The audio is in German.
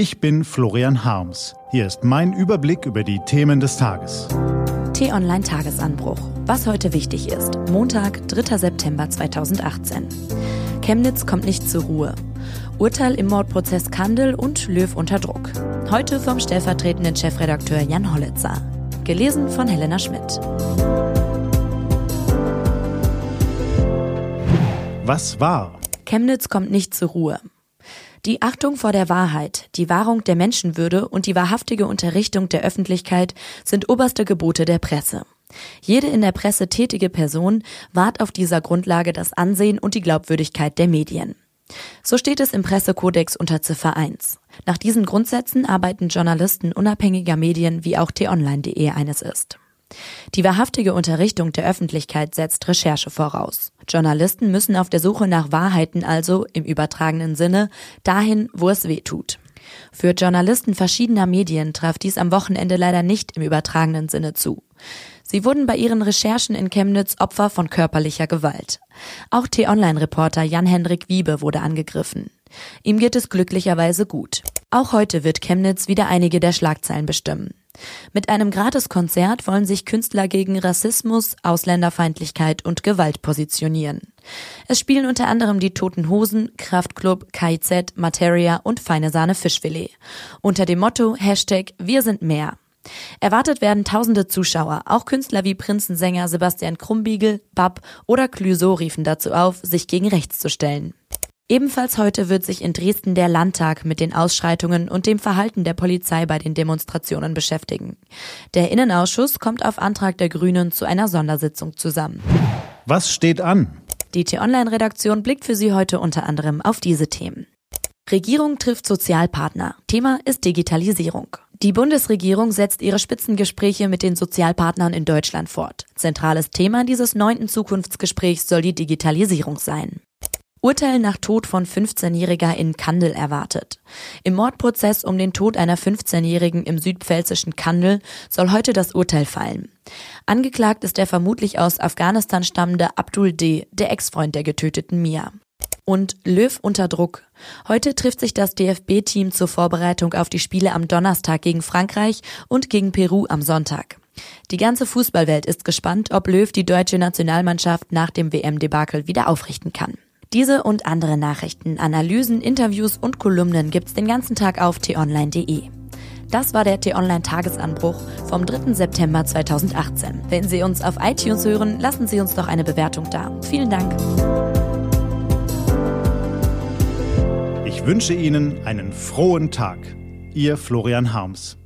Ich bin Florian Harms. Hier ist mein Überblick über die Themen des Tages. T-Online Tagesanbruch. Was heute wichtig ist. Montag, 3. September 2018. Chemnitz kommt nicht zur Ruhe. Urteil im Mordprozess Kandel und Löw unter Druck. Heute vom stellvertretenden Chefredakteur Jan Hollitzer. Gelesen von Helena Schmidt. Was war? Chemnitz kommt nicht zur Ruhe. Die Achtung vor der Wahrheit, die Wahrung der Menschenwürde und die wahrhaftige Unterrichtung der Öffentlichkeit sind oberste Gebote der Presse. Jede in der Presse tätige Person wahrt auf dieser Grundlage das Ansehen und die Glaubwürdigkeit der Medien. So steht es im Pressekodex unter Ziffer 1. Nach diesen Grundsätzen arbeiten Journalisten unabhängiger Medien wie auch t-online.de eines ist. Die wahrhaftige Unterrichtung der Öffentlichkeit setzt Recherche voraus. Journalisten müssen auf der Suche nach Wahrheiten also im übertragenen Sinne dahin, wo es weh tut. Für Journalisten verschiedener Medien traf dies am Wochenende leider nicht im übertragenen Sinne zu. Sie wurden bei ihren Recherchen in Chemnitz Opfer von körperlicher Gewalt. Auch T-Online-Reporter Jan-Hendrik Wiebe wurde angegriffen. Ihm geht es glücklicherweise gut. Auch heute wird Chemnitz wieder einige der Schlagzeilen bestimmen. Mit einem Gratiskonzert wollen sich Künstler gegen Rassismus, Ausländerfeindlichkeit und Gewalt positionieren. Es spielen unter anderem die Toten Hosen, Kraftklub, KIZ, Materia und Feine Sahne Fischfilet. Unter dem Motto Hashtag Wir sind mehr. Erwartet werden tausende Zuschauer. Auch Künstler wie Prinzensänger Sebastian Krumbiegel, Bab oder Clüso riefen dazu auf, sich gegen rechts zu stellen. Ebenfalls heute wird sich in Dresden der Landtag mit den Ausschreitungen und dem Verhalten der Polizei bei den Demonstrationen beschäftigen. Der Innenausschuss kommt auf Antrag der Grünen zu einer Sondersitzung zusammen. Was steht an? Die T-Online-Redaktion blickt für Sie heute unter anderem auf diese Themen. Regierung trifft Sozialpartner. Thema ist Digitalisierung. Die Bundesregierung setzt ihre Spitzengespräche mit den Sozialpartnern in Deutschland fort. Zentrales Thema dieses neunten Zukunftsgesprächs soll die Digitalisierung sein. Urteil nach Tod von 15-Jähriger in Kandel erwartet. Im Mordprozess um den Tod einer 15-Jährigen im südpfälzischen Kandel soll heute das Urteil fallen. Angeklagt ist der vermutlich aus Afghanistan stammende Abdul D., der Ex-Freund der getöteten Mia. Und Löw unter Druck. Heute trifft sich das DFB-Team zur Vorbereitung auf die Spiele am Donnerstag gegen Frankreich und gegen Peru am Sonntag. Die ganze Fußballwelt ist gespannt, ob Löw die deutsche Nationalmannschaft nach dem WM-Debakel wieder aufrichten kann. Diese und andere Nachrichten, Analysen, Interviews und Kolumnen gibt's den ganzen Tag auf t-online.de. Das war der T-Online Tagesanbruch vom 3. September 2018. Wenn Sie uns auf iTunes hören, lassen Sie uns doch eine Bewertung da. Vielen Dank. Ich wünsche Ihnen einen frohen Tag. Ihr Florian Harms.